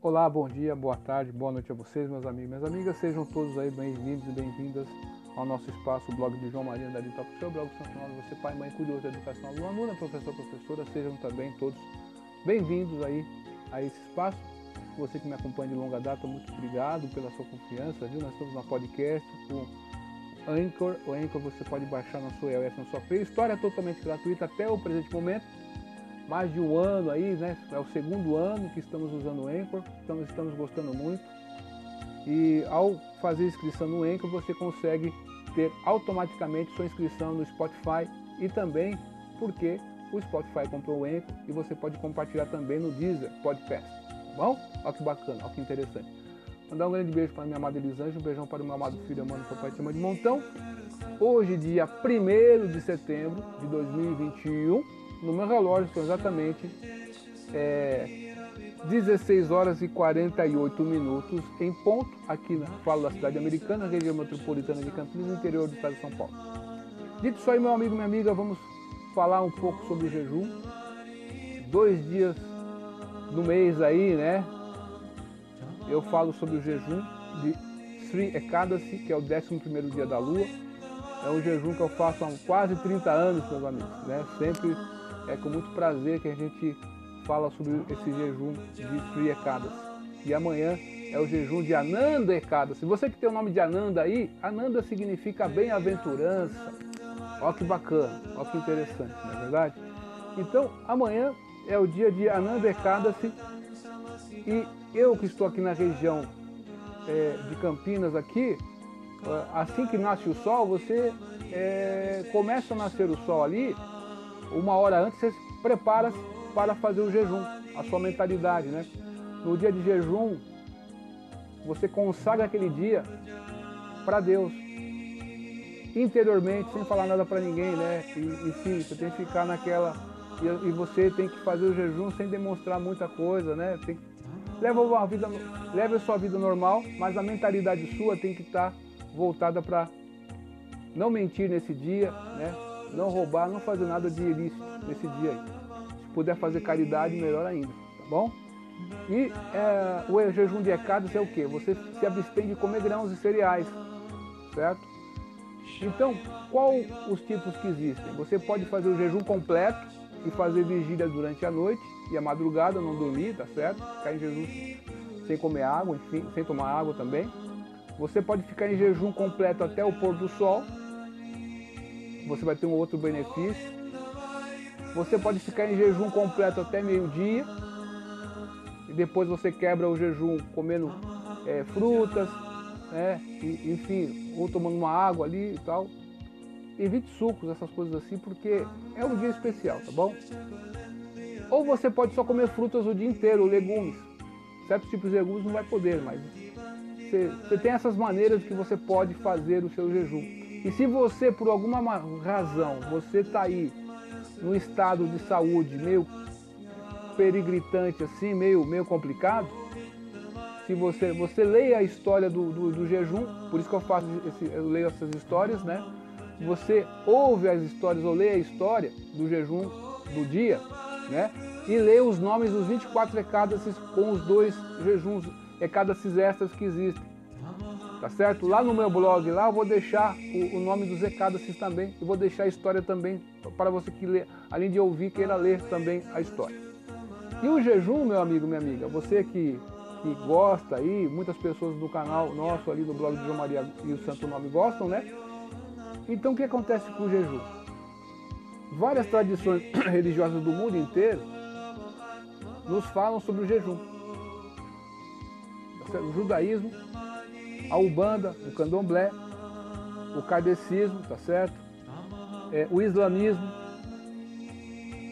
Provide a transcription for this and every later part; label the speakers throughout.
Speaker 1: Olá, bom dia, boa tarde, boa noite a vocês, meus amigos e minhas amigas. Sejam todos aí bem-vindos e bem-vindas ao nosso espaço, o blog de João Maria da Top, seu blog sancionado, você pai, mãe, cuidador da educação, aluno, aluna, professor, professora, sejam também todos bem-vindos aí a esse espaço. Você que me acompanha de longa data, muito obrigado pela sua confiança, viu? Nós estamos na podcast com Anchor, o Anchor você pode baixar na sua iOS, na sua Play, história totalmente gratuita até o presente momento mais de um ano aí, né? É o segundo ano que estamos usando o Anchor, então estamos gostando muito. E ao fazer inscrição no Anchor, você consegue ter automaticamente sua inscrição no Spotify e também porque o Spotify comprou o Anchor e você pode compartilhar também no Deezer Podcast. Tá bom? Olha que bacana, olha que interessante. Mandar um grande beijo para minha amada Elisângela, um beijão para o meu amado filho, amado papai, te de montão. Hoje, dia 1 de setembro de 2021 no meu relógio são exatamente é, 16 horas e 48 minutos em ponto, aqui na Fala da Cidade Americana, região metropolitana de Campinas, interior do estado de São Paulo. Dito isso aí, meu amigo, minha amiga, vamos falar um pouco sobre o jejum. Dois dias no mês aí, né? Eu falo sobre o jejum de Sri Ekadasi, que é o 11 dia da lua. É um jejum que eu faço há quase 30 anos, meus amigos, né? Sempre é com muito prazer que a gente fala sobre esse jejum de Sri Ekadasi. E amanhã é o jejum de Ananda Ekadasi. Você que tem o nome de Ananda aí, Ananda significa bem-aventurança. Olha que bacana, olha que interessante, não é verdade? Então, amanhã é o dia de Ananda Ekadasi e eu que estou aqui na região é, de Campinas aqui, assim que nasce o sol, você é, começa a nascer o sol ali uma hora antes você prepara para fazer o jejum, a sua mentalidade, né? No dia de jejum, você consagra aquele dia para Deus, interiormente, sem falar nada para ninguém, né? E, enfim, você tem que ficar naquela e, e, você tem que fazer o jejum sem demonstrar muita coisa, né? Tem, leva uma vida, leva a sua vida normal, mas a mentalidade sua tem que estar tá voltada para não mentir nesse dia, né? Não roubar, não fazer nada de ilícito nesse dia aí. Se puder fazer caridade, melhor ainda, tá bom? E é, o jejum de ecados é o que? Você se abstém de comer grãos e cereais, certo? Então, qual os tipos que existem? Você pode fazer o jejum completo e fazer vigília durante a noite e a madrugada, não dormir, tá certo? Ficar em jejum sem comer água, enfim, sem tomar água também. Você pode ficar em jejum completo até o pôr do sol, você vai ter um outro benefício. Você pode ficar em jejum completo até meio-dia. E depois você quebra o jejum comendo é, frutas, né? E, enfim, ou tomando uma água ali e tal. Evite sucos, essas coisas assim, porque é um dia especial, tá bom? Ou você pode só comer frutas o dia inteiro, legumes. Certos tipos de legumes não vai poder, mas você, você tem essas maneiras que você pode fazer o seu jejum. E se você, por alguma razão, você está aí num estado de saúde meio perigritante assim, meio, meio complicado, se você, você leia a história do, do, do jejum, por isso que eu faço esse, eu leio essas histórias, né? Você ouve as histórias ou lê a história do jejum do dia, né? E lê os nomes dos 24 ecádaces com os dois jejuns ecádaces extras que existem tá certo? Lá no meu blog, lá eu vou deixar o, o nome dos Ecadasis também e vou deixar a história também para você que lê, além de ouvir, queira ler também a história. E o jejum, meu amigo, minha amiga, você que, que gosta aí, muitas pessoas do canal nosso ali do blog de João Maria e o Santo Nome gostam, né? Então o que acontece com o jejum? Várias tradições religiosas do mundo inteiro nos falam sobre o jejum. Tá o judaísmo a Ubanda, o Candomblé, o Kardecismo, tá certo? É, o islamismo,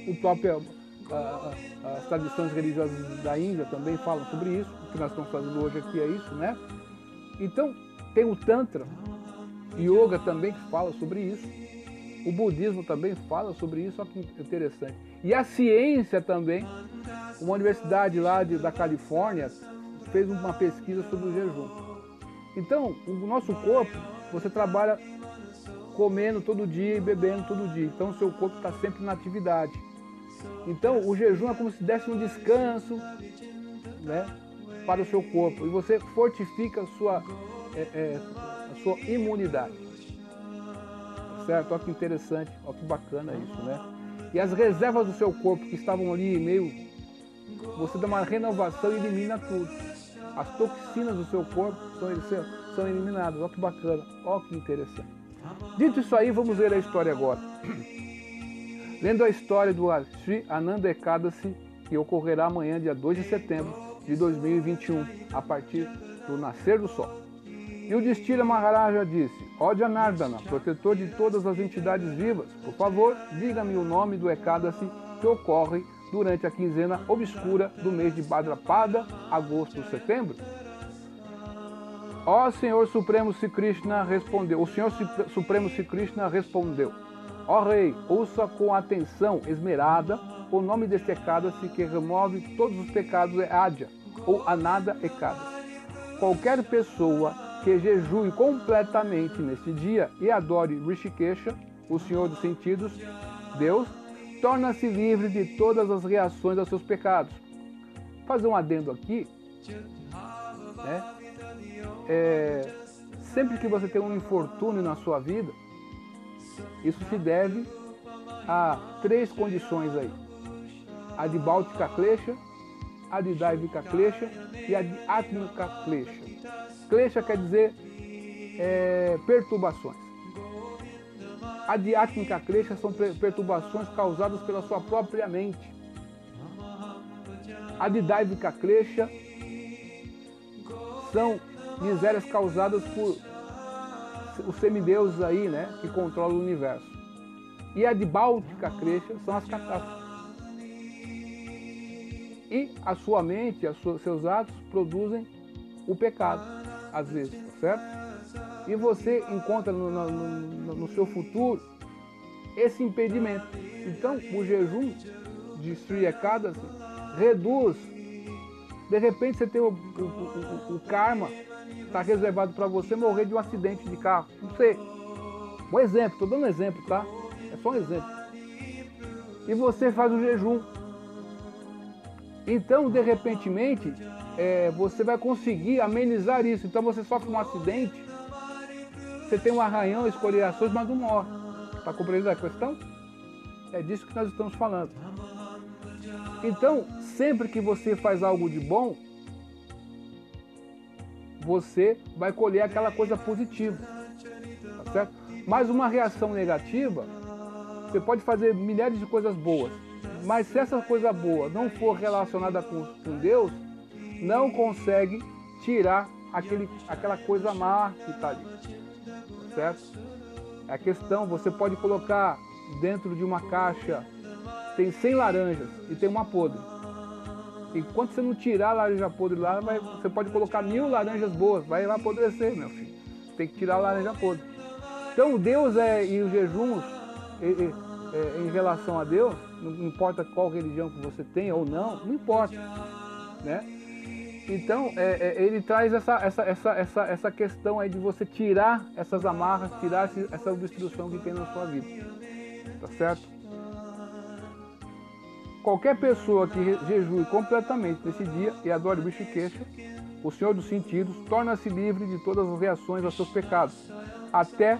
Speaker 1: o próprio, a, a, as tradições religiosas da Índia também falam sobre isso, o que nós estamos fazendo hoje aqui é isso, né? Então, tem o Tantra, Yoga também que fala sobre isso, o budismo também fala sobre isso, olha que interessante. E a ciência também, uma universidade lá de, da Califórnia fez uma pesquisa sobre o jejum. Então, o nosso corpo, você trabalha comendo todo dia e bebendo todo dia. Então, o seu corpo está sempre na atividade. Então, o jejum é como se desse um descanso, né? para o seu corpo e você fortifica a sua, é, é, a sua imunidade. Certo? Olha que interessante, olha que bacana isso, né? E as reservas do seu corpo que estavam ali meio. Você dá uma renovação e elimina tudo. As toxinas do seu corpo são, são eliminadas. Olha que bacana, olha que interessante. Dito isso aí, vamos ver a história agora. Lendo a história do Sri Ananda Ekadasi, que ocorrerá amanhã, dia 2 de setembro de 2021, a partir do nascer do sol. E o Destira Maharaja disse, Ó Janardana, protetor de todas as entidades vivas, por favor, diga-me o nome do Ekadasi que ocorre durante a quinzena obscura do mês de Badrapada, agosto, setembro. Ó Senhor Supremo Sri Krishna respondeu, o Senhor Supremo Sri Krishna respondeu, Ó Rei, ouça com atenção esmerada o nome deste Ekadasi que remove todos os pecados é Adya, ou Anada Ekadasi. Qualquer pessoa que jejue completamente neste dia e adore Rishikesha, o Senhor dos Sentidos, Deus, torna-se livre de todas as reações aos seus pecados. Vou fazer um adendo aqui, né? É, sempre que você tem um infortúnio na sua vida, isso se deve a três condições aí. A de Báltica a de Klesha e a de Atmika Klesha. Klesha quer dizer é, perturbações. A diátmica klesha são perturbações causadas pela sua própria mente. A didáivica klesha são misérias causadas por os semideuses aí, né, que controlam o universo. E a de báltica klesha são as catástrofes. E a sua mente, os seus atos produzem o pecado às vezes, tá certo? E você encontra no, no, no seu futuro esse impedimento. Então, o jejum de Sri Ekadasi reduz. De repente, você tem o, o, o, o karma, está reservado para você morrer de um acidente de carro. Não sei. Um exemplo, estou dando um exemplo, tá? É só um exemplo. E você faz o jejum. Então, de repentemente, é, você vai conseguir amenizar isso. Então você sofre um acidente, você tem um arranhão, escoriações, mas não morre. Está compreendendo a questão? É disso que nós estamos falando. Então, sempre que você faz algo de bom, você vai colher aquela coisa positiva. Tá certo? Mas uma reação negativa, você pode fazer milhares de coisas boas. Mas se essa coisa boa não for relacionada com, com Deus, não consegue tirar aquele, aquela coisa má que está ali. Certo? É a questão, você pode colocar dentro de uma caixa, tem 100 laranjas e tem uma podre. Enquanto você não tirar a laranja podre lá, vai, você pode colocar mil laranjas boas, vai apodrecer, meu filho. Tem que tirar a laranja podre. Então Deus é, e os jejuns, e, é, em relação a Deus, não importa qual religião que você tenha ou não, não importa. Né? Então, é, é, ele traz essa, essa, essa, essa, essa questão aí de você tirar essas amarras, tirar essa obstrução que tem na sua vida. Tá certo? Qualquer pessoa que jejue completamente nesse dia e adore o queixa, o Senhor dos sentidos, torna-se livre de todas as reações aos seus pecados. Até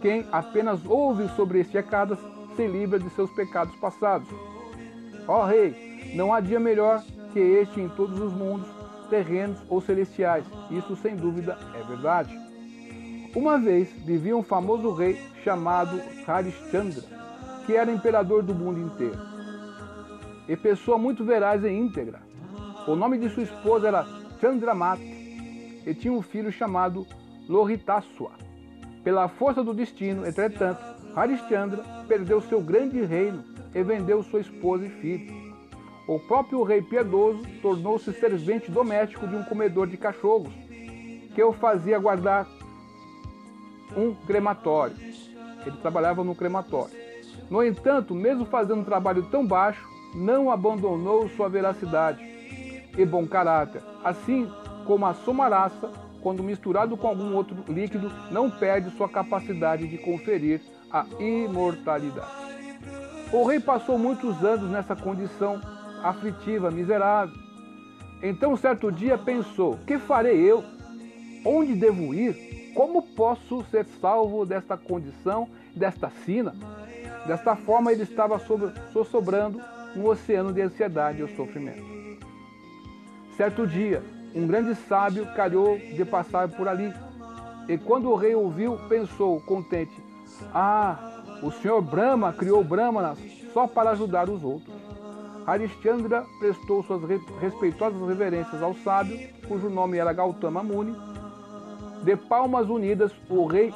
Speaker 1: quem apenas ouve sobre este pecado se livra de seus pecados passados. Ó Rei, não há dia melhor que este em todos os mundos, terrenos ou celestiais. Isso sem dúvida é verdade. Uma vez vivia um famoso rei chamado Harishchandra, que era imperador do mundo inteiro. E pessoa muito veraz e íntegra. O nome de sua esposa era Chandramata e tinha um filho chamado Lohritaswa. Pela força do destino, entretanto, Harishchandra perdeu seu grande reino e vendeu sua esposa e filho. O próprio rei piedoso tornou-se servente doméstico de um comedor de cachorros, que o fazia guardar um crematório. Ele trabalhava no crematório. No entanto, mesmo fazendo um trabalho tão baixo, não abandonou sua veracidade e bom caráter, assim como a somaraça, quando misturado com algum outro líquido, não perde sua capacidade de conferir a imortalidade. O rei passou muitos anos nessa condição aflitiva, miserável. Então, certo dia pensou: Que farei eu? Onde devo ir? Como posso ser salvo desta condição, desta sina? Desta forma, ele estava sobrando um oceano de ansiedade e sofrimento. Certo dia, um grande sábio calhou de passar por ali. E quando o rei ouviu, pensou, contente: Ah, o senhor Brahma criou Brahmanas só para ajudar os outros. Harishchandra prestou suas respeitosas reverências ao sábio, cujo nome era Gautama Muni. De palmas unidas, o rei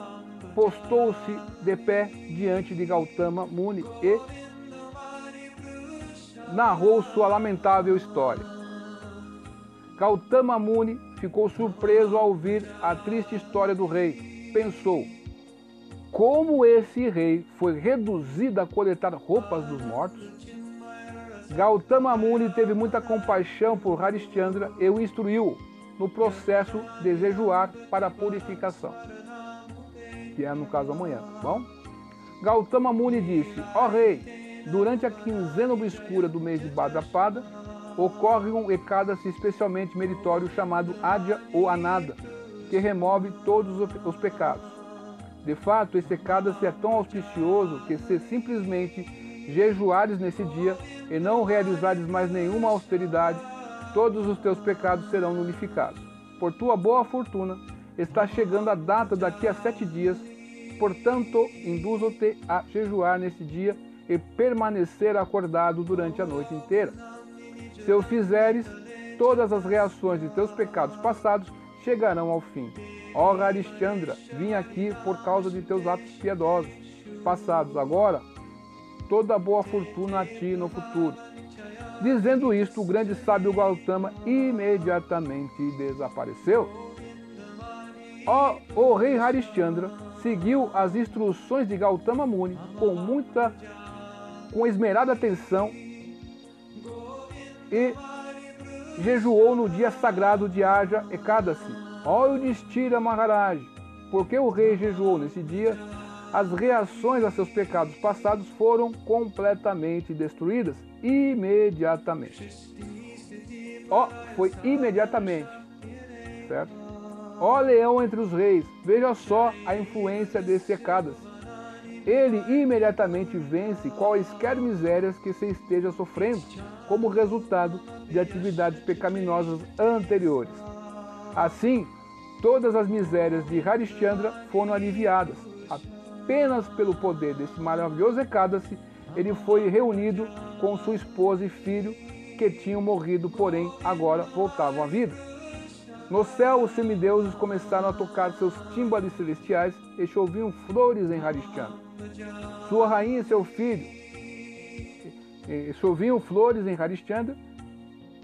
Speaker 1: postou-se de pé diante de Gautama Muni e narrou sua lamentável história. Gautama Muni ficou surpreso ao ouvir a triste história do rei. Pensou: como esse rei foi reduzido a coletar roupas dos mortos? Gautama Muni teve muita compaixão por Harishchandra e o instruiu no processo de jejuar para purificação, que é no caso amanhã, tá bom? Gautama Muni disse: Ó oh, rei, durante a quinzena obscura do mês de Bhadrapada, ocorre um Ekadasi especialmente meritório chamado Adya ou Anada, que remove todos os pecados. De fato, esse Ekadasi é tão auspicioso que se simplesmente jejuares nesse dia e não realizares mais nenhuma austeridade, todos os teus pecados serão nulificados. Por tua boa fortuna, está chegando a data daqui a sete dias, portanto, induzo-te a jejuar nesse dia e permanecer acordado durante a noite inteira. Se o fizeres, todas as reações de teus pecados passados chegarão ao fim. Ó Harishchandra, vim aqui por causa de teus atos piedosos passados. Agora, toda boa fortuna a ti no futuro. Dizendo isto, o grande sábio Gautama imediatamente desapareceu. Ó, o rei Harishchandra seguiu as instruções de Gautama Muni com muita, com esmerada atenção e jejuou no dia sagrado de Aja Ekadasi. Ó Yudhishthira Maharaj, porque o rei jejuou nesse dia, as reações a seus pecados passados foram completamente destruídas imediatamente. Ó, foi imediatamente, certo? Ó leão entre os reis, veja só a influência desse Ekadasi ele imediatamente vence quaisquer misérias que se esteja sofrendo, como resultado de atividades pecaminosas anteriores. Assim, todas as misérias de Harishchandra foram aliviadas. Apenas pelo poder desse maravilhoso Ekadasi, ele foi reunido com sua esposa e filho que tinham morrido, porém agora voltavam à vida. No céu, os semideuses começaram a tocar seus tímbalos celestiais e choviam flores em Harishchandra. Sua rainha e seu filho choviam flores em Harishchandra,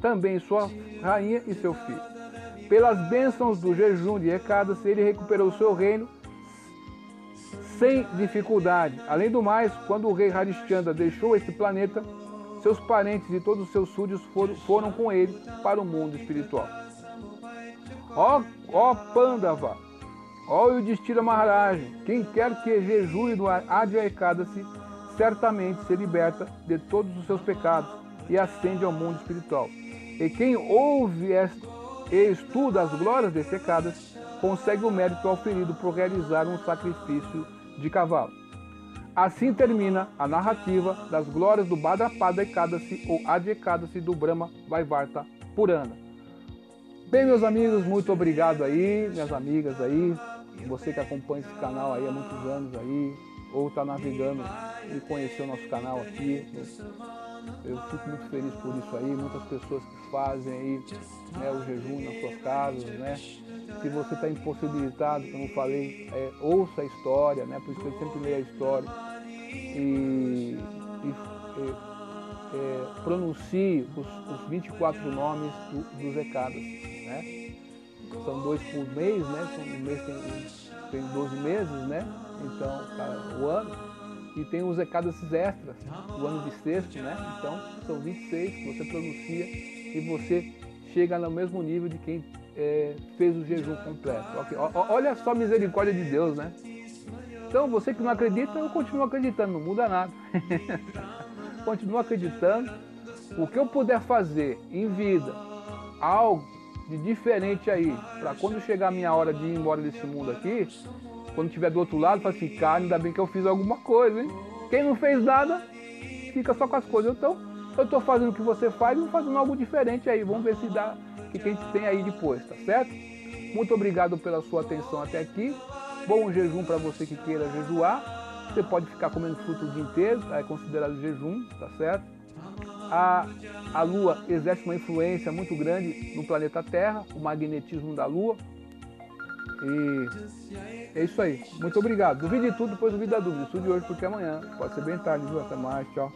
Speaker 1: também sua rainha e seu filho. Pelas bênçãos do jejum de Ekadas, ele recuperou seu reino sem dificuldade. Além do mais, quando o rei Harishchandra deixou este planeta, seus parentes e todos os seus súdios foram, foram com ele para o mundo espiritual. Ó, ó Pandava, Ó Yudhishthira Maharaj, quem quer que jejue no Adya Ekadasi, certamente se liberta de todos os seus pecados e ascende ao mundo espiritual. E quem ouve e estuda as glórias desse Ekadasi, consegue o mérito auferido por realizar um sacrifício de cavalo. Assim termina a narrativa das glórias do Bhadrapada Ekadasi ou Ekadasi do Brahma Vaivarta Purana. Bem, meus amigos, muito obrigado aí, minhas amigas aí, você que acompanha esse canal aí há muitos anos aí, ou está navegando e conheceu o nosso canal aqui. Eu, eu, fico muito feliz por isso aí, muitas pessoas que fazem aí né, o jejum nas suas casas, né? Se você está impossibilitado, como falei, é, ouça a história, né? Por isso que eu sempre leio a história. E, e é, é, pronuncie os, os 24 nomes do, dos recados, né? são dois por mês, né? Um mês tem, tem 12 meses, né? Então, tá, o ano. E tem os esses extras, o ano de sexto, né? Então, são 26 que você pronuncia e você chega no mesmo nível de quem é, fez o jejum completo. Olha só a misericórdia de Deus, né? Então, você que não acredita, eu continuo acreditando, não muda nada. continuo acreditando. O que eu puder fazer em vida algo de diferente aí, para quando chegar a minha hora de ir embora desse mundo aqui, quando estiver do outro lado, fala assim, cara, ainda bem que eu fiz alguma coisa, hein? Quem não fez nada, fica só com as coisas. Então, eu estou fazendo o que você faz e fazendo algo diferente aí. Vamos ver se dá o que a gente tem aí depois, tá certo? Muito obrigado pela sua atenção até aqui. Bom jejum para você que queira jejuar. Você pode ficar comendo fruto o dia inteiro, é considerado jejum, tá certo? A, a Lua exerce uma influência muito grande no planeta Terra, o magnetismo da Lua. E é isso aí. Muito obrigado. Duvide tudo, depois duvide da dúvida. Estude hoje porque amanhã pode ser bem tarde, viu? Até mais. Tchau.